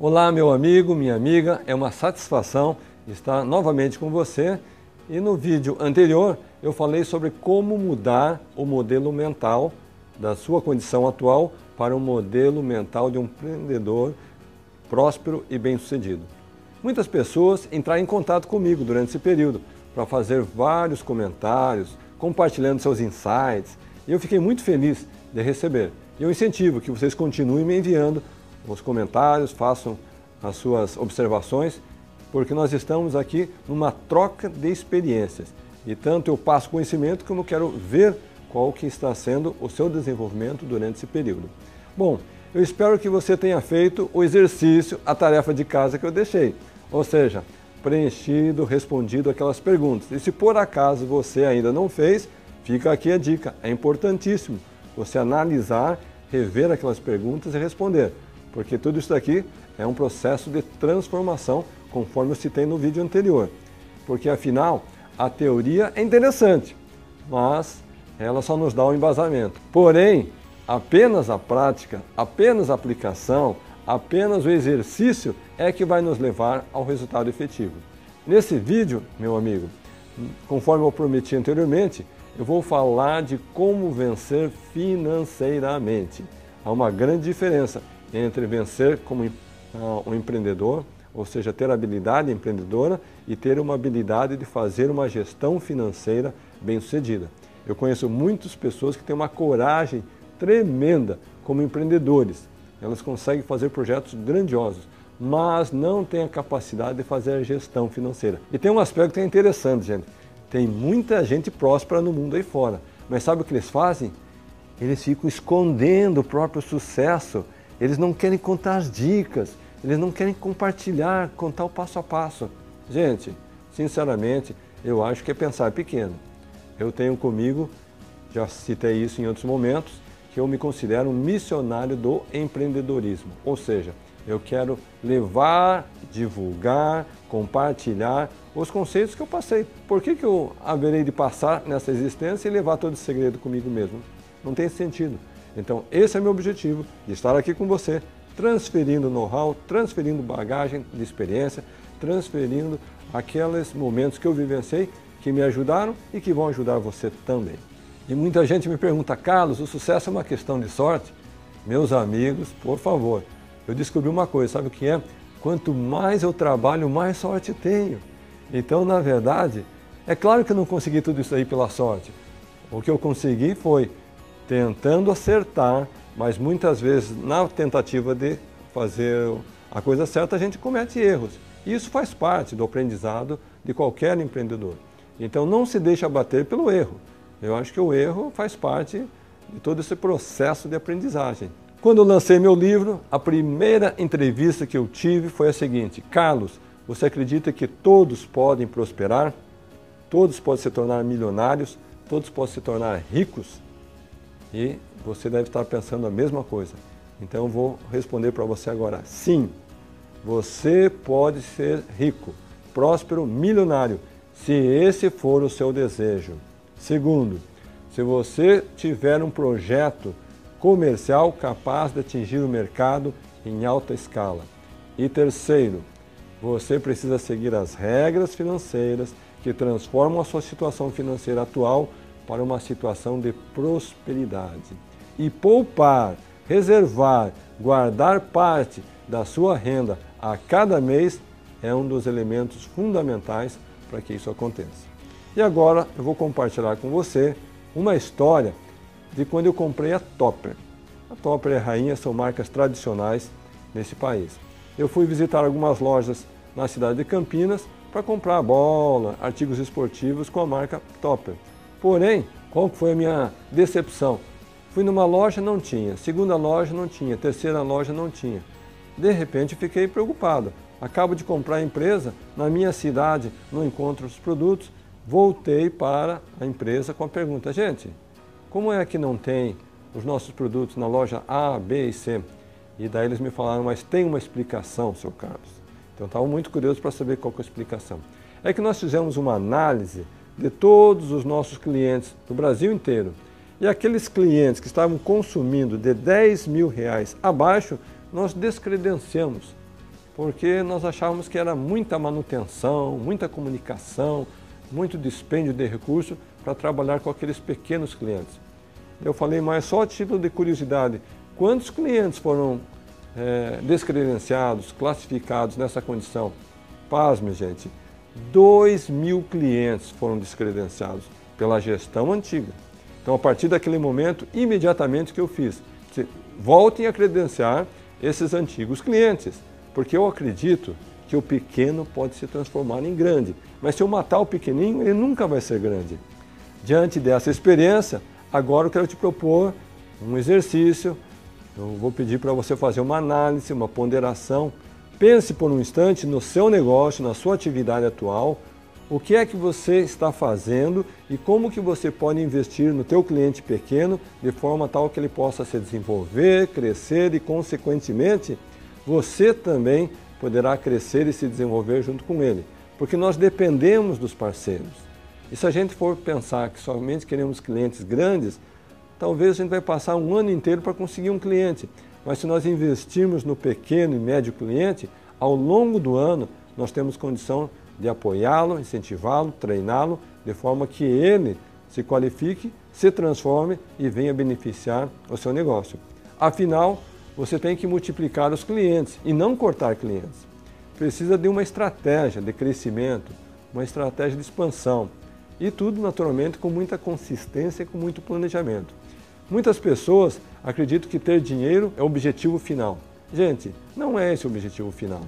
Olá, meu amigo, minha amiga, é uma satisfação estar novamente com você. E no vídeo anterior eu falei sobre como mudar o modelo mental da sua condição atual para um modelo mental de um empreendedor próspero e bem-sucedido. Muitas pessoas entraram em contato comigo durante esse período para fazer vários comentários, compartilhando seus insights, e eu fiquei muito feliz de receber. E eu incentivo que vocês continuem me enviando os comentários, façam as suas observações, porque nós estamos aqui numa troca de experiências. E tanto eu passo conhecimento como quero ver qual que está sendo o seu desenvolvimento durante esse período. Bom, eu espero que você tenha feito o exercício, a tarefa de casa que eu deixei. Ou seja, preenchido, respondido aquelas perguntas. E se por acaso você ainda não fez, fica aqui a dica. É importantíssimo você analisar, rever aquelas perguntas e responder porque tudo isso daqui é um processo de transformação, conforme eu citei no vídeo anterior. Porque afinal, a teoria é interessante, mas ela só nos dá um embasamento. Porém, apenas a prática, apenas a aplicação, apenas o exercício é que vai nos levar ao resultado efetivo. Nesse vídeo, meu amigo, conforme eu prometi anteriormente, eu vou falar de como vencer financeiramente. Há uma grande diferença entre vencer como uh, um empreendedor, ou seja, ter habilidade empreendedora e ter uma habilidade de fazer uma gestão financeira bem-sucedida. Eu conheço muitas pessoas que têm uma coragem tremenda como empreendedores. Elas conseguem fazer projetos grandiosos, mas não têm a capacidade de fazer a gestão financeira. E tem um aspecto que é interessante, gente. Tem muita gente próspera no mundo aí fora, mas sabe o que eles fazem? Eles ficam escondendo o próprio sucesso eles não querem contar as dicas, eles não querem compartilhar, contar o passo a passo. Gente, sinceramente, eu acho que é pensar pequeno. Eu tenho comigo, já citei isso em outros momentos, que eu me considero um missionário do empreendedorismo. Ou seja, eu quero levar, divulgar, compartilhar os conceitos que eu passei. Por que, que eu haverei de passar nessa existência e levar todo esse segredo comigo mesmo? Não tem sentido. Então, esse é meu objetivo, de estar aqui com você, transferindo know-how, transferindo bagagem de experiência, transferindo aqueles momentos que eu vivenciei, que me ajudaram e que vão ajudar você também. E muita gente me pergunta, Carlos, o sucesso é uma questão de sorte? Meus amigos, por favor, eu descobri uma coisa, sabe o que é? Quanto mais eu trabalho, mais sorte tenho. Então, na verdade, é claro que eu não consegui tudo isso aí pela sorte. O que eu consegui foi tentando acertar, mas muitas vezes na tentativa de fazer a coisa certa a gente comete erros. E isso faz parte do aprendizado de qualquer empreendedor. Então não se deixe abater pelo erro. Eu acho que o erro faz parte de todo esse processo de aprendizagem. Quando eu lancei meu livro, a primeira entrevista que eu tive foi a seguinte: Carlos, você acredita que todos podem prosperar? Todos podem se tornar milionários? Todos podem se tornar ricos? E você deve estar pensando a mesma coisa. Então eu vou responder para você agora. Sim, você pode ser rico, próspero, milionário, se esse for o seu desejo. Segundo, se você tiver um projeto comercial capaz de atingir o mercado em alta escala. E terceiro, você precisa seguir as regras financeiras que transformam a sua situação financeira atual para uma situação de prosperidade. E poupar, reservar, guardar parte da sua renda a cada mês é um dos elementos fundamentais para que isso aconteça. E agora eu vou compartilhar com você uma história de quando eu comprei a Topper. A Topper e a Rainha são marcas tradicionais nesse país. Eu fui visitar algumas lojas na cidade de Campinas para comprar bola, artigos esportivos com a marca Topper. Porém, qual foi a minha decepção? Fui numa loja, não tinha. Segunda loja, não tinha. Terceira loja, não tinha. De repente, fiquei preocupado. Acabo de comprar a empresa, na minha cidade não encontro os produtos. Voltei para a empresa com a pergunta: gente, como é que não tem os nossos produtos na loja A, B e C? E daí eles me falaram, mas tem uma explicação, seu Carlos. Então estava muito curioso para saber qual é a explicação. É que nós fizemos uma análise de todos os nossos clientes do Brasil inteiro. E aqueles clientes que estavam consumindo de 10 mil reais abaixo, nós descredenciamos. porque nós achávamos que era muita manutenção, muita comunicação, muito dispêndio de recursos para trabalhar com aqueles pequenos clientes. Eu falei, mas só a título de curiosidade, quantos clientes foram é, descredenciados, classificados nessa condição? Pasme, gente, 2 mil clientes foram descredenciados pela gestão antiga. Então, a partir daquele momento, imediatamente que eu fiz? Voltem a credenciar esses antigos clientes, porque eu acredito que o pequeno pode se transformar em grande. Mas se eu matar o pequenininho, ele nunca vai ser grande. Diante dessa experiência, agora eu quero te propor um exercício. Eu vou pedir para você fazer uma análise, uma ponderação. Pense por um instante no seu negócio, na sua atividade atual, o que é que você está fazendo e como que você pode investir no teu cliente pequeno de forma tal que ele possa se desenvolver, crescer e consequentemente você também poderá crescer e se desenvolver junto com ele, porque nós dependemos dos parceiros. E se a gente for pensar que somente queremos clientes grandes, talvez a gente vai passar um ano inteiro para conseguir um cliente. Mas se nós investirmos no pequeno e médio cliente, ao longo do ano nós temos condição de apoiá-lo, incentivá-lo, treiná-lo, de forma que ele se qualifique, se transforme e venha beneficiar o seu negócio. Afinal, você tem que multiplicar os clientes e não cortar clientes. Precisa de uma estratégia de crescimento, uma estratégia de expansão. E tudo, naturalmente, com muita consistência e com muito planejamento. Muitas pessoas acreditam que ter dinheiro é o objetivo final. Gente, não é esse o objetivo final.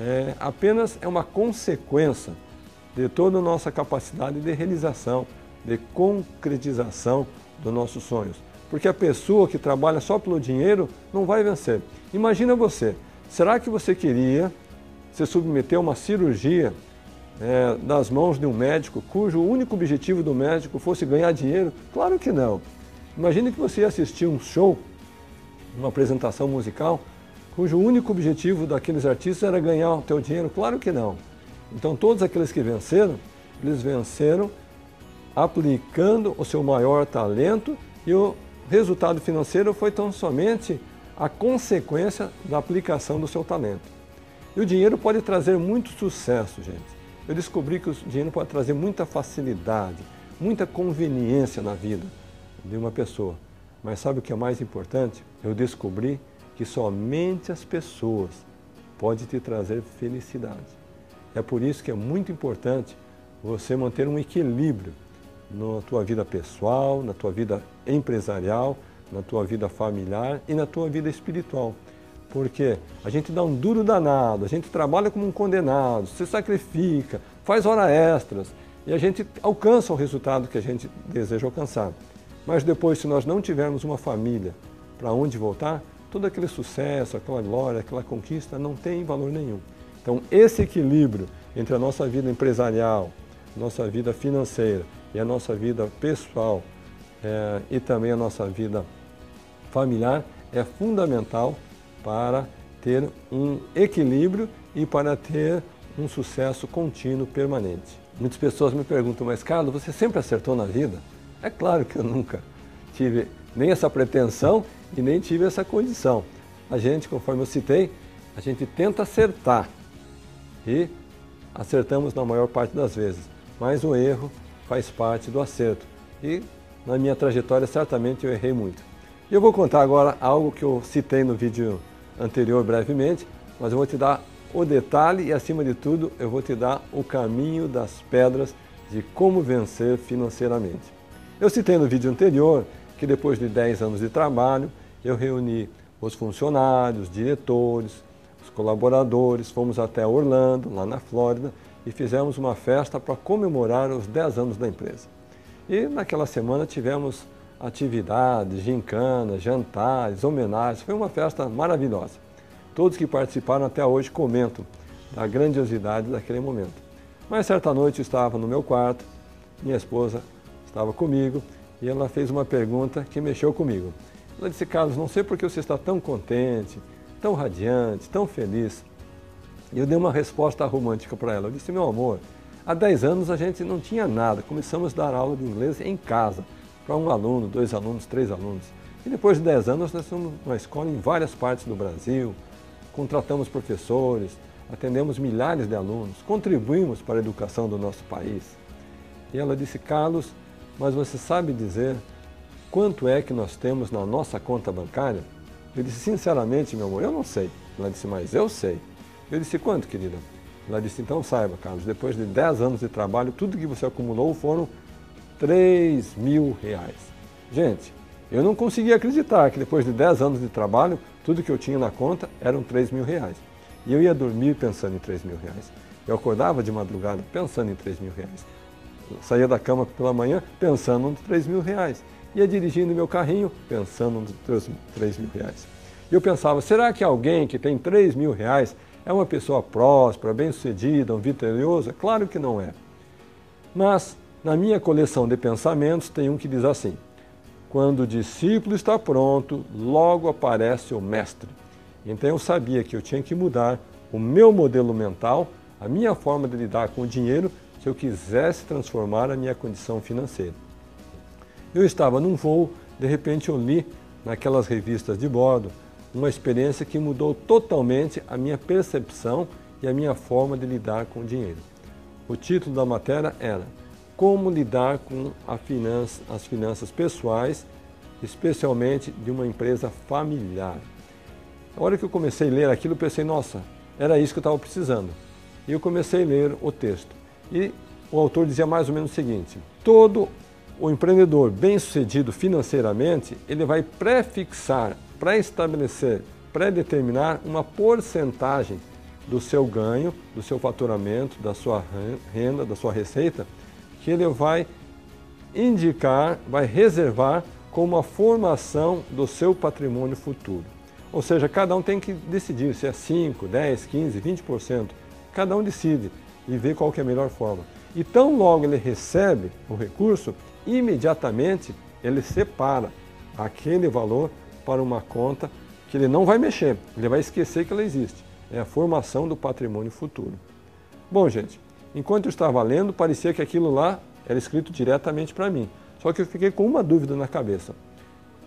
É apenas é uma consequência de toda a nossa capacidade de realização, de concretização dos nossos sonhos porque a pessoa que trabalha só pelo dinheiro não vai vencer. Imagina você, será que você queria se submeter a uma cirurgia é, das mãos de um médico cujo único objetivo do médico fosse ganhar dinheiro? Claro que não. Imagine que você ia assistir um show, uma apresentação musical, cujo único objetivo daqueles artistas era ganhar o teu dinheiro? Claro que não. Então todos aqueles que venceram, eles venceram aplicando o seu maior talento e o resultado financeiro foi tão somente a consequência da aplicação do seu talento. E o dinheiro pode trazer muito sucesso, gente. Eu descobri que o dinheiro pode trazer muita facilidade, muita conveniência na vida de uma pessoa. Mas sabe o que é mais importante? Eu descobri que somente as pessoas podem te trazer felicidade. É por isso que é muito importante você manter um equilíbrio na tua vida pessoal, na tua vida empresarial, na tua vida familiar e na tua vida espiritual. Porque a gente dá um duro danado, a gente trabalha como um condenado, se sacrifica, faz horas extras e a gente alcança o resultado que a gente deseja alcançar. Mas depois, se nós não tivermos uma família para onde voltar, todo aquele sucesso, aquela glória, aquela conquista não tem valor nenhum. Então, esse equilíbrio entre a nossa vida empresarial, nossa vida financeira e a nossa vida pessoal é, e também a nossa vida familiar é fundamental para ter um equilíbrio e para ter um sucesso contínuo, permanente. Muitas pessoas me perguntam, mas Carlos, você sempre acertou na vida? É claro que eu nunca tive nem essa pretensão e nem tive essa condição. A gente, conforme eu citei, a gente tenta acertar e acertamos na maior parte das vezes, mas o erro faz parte do acerto. E na minha trajetória, certamente eu errei muito. E eu vou contar agora algo que eu citei no vídeo anterior brevemente, mas eu vou te dar o detalhe e, acima de tudo, eu vou te dar o caminho das pedras de como vencer financeiramente. Eu citei no vídeo anterior que depois de 10 anos de trabalho, eu reuni os funcionários, diretores, os colaboradores, fomos até Orlando, lá na Flórida, e fizemos uma festa para comemorar os 10 anos da empresa. E naquela semana tivemos atividades, gincanas, jantares, homenagens. Foi uma festa maravilhosa. Todos que participaram até hoje comentam da grandiosidade daquele momento. Mas certa noite eu estava no meu quarto, minha esposa estava comigo e ela fez uma pergunta que mexeu comigo. Ela disse, Carlos, não sei por que você está tão contente, tão radiante, tão feliz. E eu dei uma resposta romântica para ela. Eu disse, meu amor, há 10 anos a gente não tinha nada. Começamos a dar aula de inglês em casa, para um aluno, dois alunos, três alunos. E depois de 10 anos nós estamos numa escola em várias partes do Brasil, contratamos professores, atendemos milhares de alunos, contribuímos para a educação do nosso país. E ela disse, Carlos, mas você sabe dizer quanto é que nós temos na nossa conta bancária? Eu disse, sinceramente, meu amor, eu não sei. Ela disse, mas eu sei. Eu disse, quanto, querida? Ela disse, então saiba, Carlos, depois de 10 anos de trabalho, tudo que você acumulou foram 3 mil reais. Gente, eu não conseguia acreditar que depois de 10 anos de trabalho, tudo que eu tinha na conta eram 3 mil reais. E eu ia dormir pensando em 3 mil reais. Eu acordava de madrugada pensando em 3 mil reais. Saía da cama pela manhã pensando nos 3 mil reais. Ia dirigindo meu carrinho pensando nos 3 mil reais. E eu pensava, será que alguém que tem 3 mil reais é uma pessoa próspera, bem-sucedida, um vitorioso? Claro que não é. Mas, na minha coleção de pensamentos, tem um que diz assim, quando o discípulo está pronto, logo aparece o mestre. Então eu sabia que eu tinha que mudar o meu modelo mental, a minha forma de lidar com o dinheiro, se eu quisesse transformar a minha condição financeira. Eu estava num voo, de repente eu li naquelas revistas de bordo uma experiência que mudou totalmente a minha percepção e a minha forma de lidar com o dinheiro. O título da matéria era Como lidar com finança, as finanças pessoais, especialmente de uma empresa familiar. A hora que eu comecei a ler aquilo, eu pensei, nossa, era isso que eu estava precisando. E eu comecei a ler o texto. E o autor dizia mais ou menos o seguinte: todo o empreendedor bem-sucedido financeiramente, ele vai prefixar, pré-estabelecer, pré-determinar uma porcentagem do seu ganho, do seu faturamento, da sua renda, da sua receita, que ele vai indicar, vai reservar como a formação do seu patrimônio futuro. Ou seja, cada um tem que decidir se é 5, 10, 15, 20%. Cada um decide e vê qual que é a melhor forma. E tão logo ele recebe o recurso, imediatamente ele separa aquele valor para uma conta que ele não vai mexer, ele vai esquecer que ela existe. É a formação do patrimônio futuro. Bom, gente, enquanto eu estava lendo, parecia que aquilo lá era escrito diretamente para mim. Só que eu fiquei com uma dúvida na cabeça.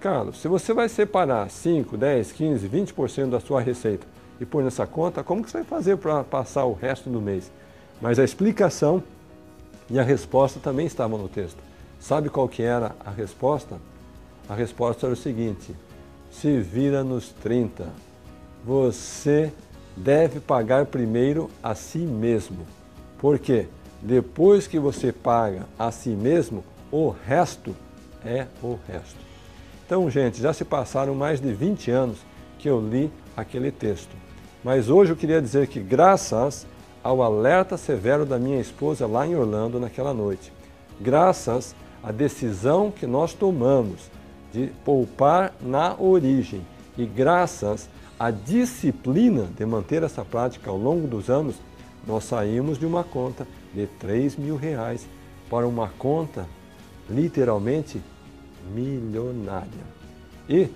Carlos, se você vai separar 5, 10, 15, 20% da sua receita e pôr nessa conta, como que você vai fazer para passar o resto do mês? Mas a explicação e a resposta também estavam no texto. Sabe qual que era a resposta? A resposta era o seguinte: se vira nos 30. Você deve pagar primeiro a si mesmo. Por quê? Depois que você paga a si mesmo, o resto é o resto. Então, gente, já se passaram mais de 20 anos que eu li aquele texto. Mas hoje eu queria dizer que, graças ao alerta severo da minha esposa lá em Orlando naquela noite, graças à decisão que nós tomamos de poupar na origem e graças à disciplina de manter essa prática ao longo dos anos, nós saímos de uma conta de 3 mil reais para uma conta literalmente milionária. E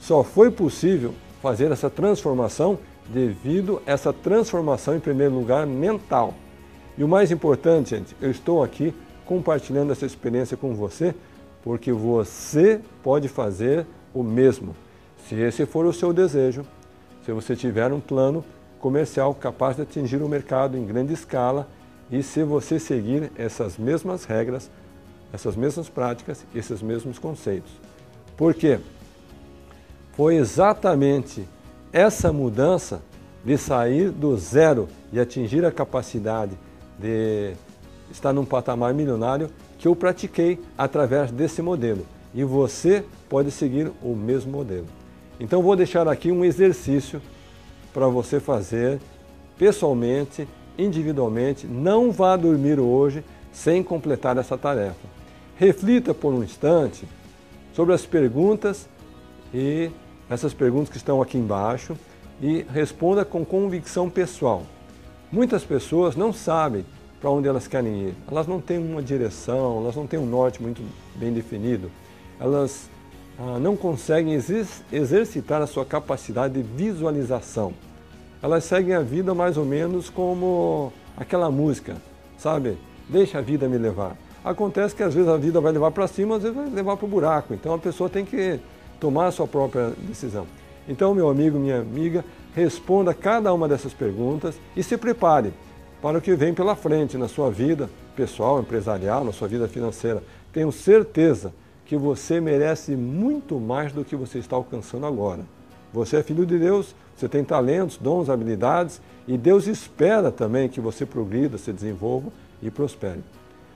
só foi possível fazer essa transformação devido a essa transformação, em primeiro lugar, mental. E o mais importante, gente, eu estou aqui compartilhando essa experiência com você, porque você pode fazer o mesmo. Se esse for o seu desejo, se você tiver um plano comercial capaz de atingir o mercado em grande escala e se você seguir essas mesmas regras essas mesmas práticas, esses mesmos conceitos. Por quê? Foi exatamente essa mudança de sair do zero e atingir a capacidade de estar num patamar milionário que eu pratiquei através desse modelo. E você pode seguir o mesmo modelo. Então vou deixar aqui um exercício para você fazer pessoalmente, individualmente. Não vá dormir hoje sem completar essa tarefa. Reflita por um instante sobre as perguntas e essas perguntas que estão aqui embaixo e responda com convicção pessoal. Muitas pessoas não sabem para onde elas querem ir, elas não têm uma direção, elas não têm um norte muito bem definido, elas ah, não conseguem exercitar a sua capacidade de visualização. Elas seguem a vida mais ou menos como aquela música, sabe? Deixa a vida me levar. Acontece que às vezes a vida vai levar para cima, às vezes vai levar para o buraco. Então a pessoa tem que tomar a sua própria decisão. Então, meu amigo, minha amiga, responda cada uma dessas perguntas e se prepare para o que vem pela frente na sua vida pessoal, empresarial, na sua vida financeira. Tenho certeza que você merece muito mais do que você está alcançando agora. Você é filho de Deus, você tem talentos, dons, habilidades e Deus espera também que você progrida, se desenvolva e prospere.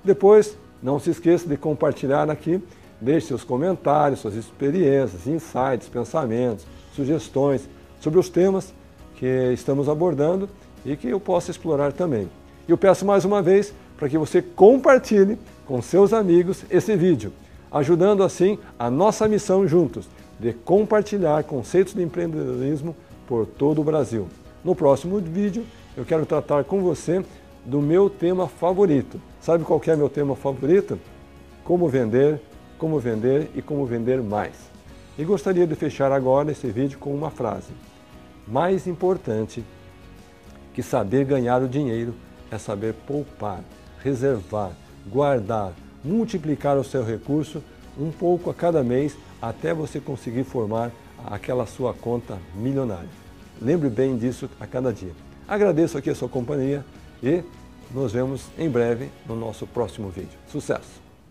Depois, não se esqueça de compartilhar aqui, deixe seus comentários, suas experiências, insights, pensamentos, sugestões sobre os temas que estamos abordando e que eu possa explorar também. E eu peço mais uma vez para que você compartilhe com seus amigos esse vídeo, ajudando assim a nossa missão juntos de compartilhar conceitos de empreendedorismo por todo o Brasil. No próximo vídeo, eu quero tratar com você do meu tema favorito. Sabe qual é meu tema favorito? Como vender, como vender e como vender mais. E gostaria de fechar agora esse vídeo com uma frase. Mais importante que saber ganhar o dinheiro é saber poupar, reservar, guardar, multiplicar o seu recurso um pouco a cada mês até você conseguir formar aquela sua conta milionária. Lembre bem disso a cada dia. Agradeço aqui a sua companhia e nos vemos em breve no nosso próximo vídeo. Sucesso!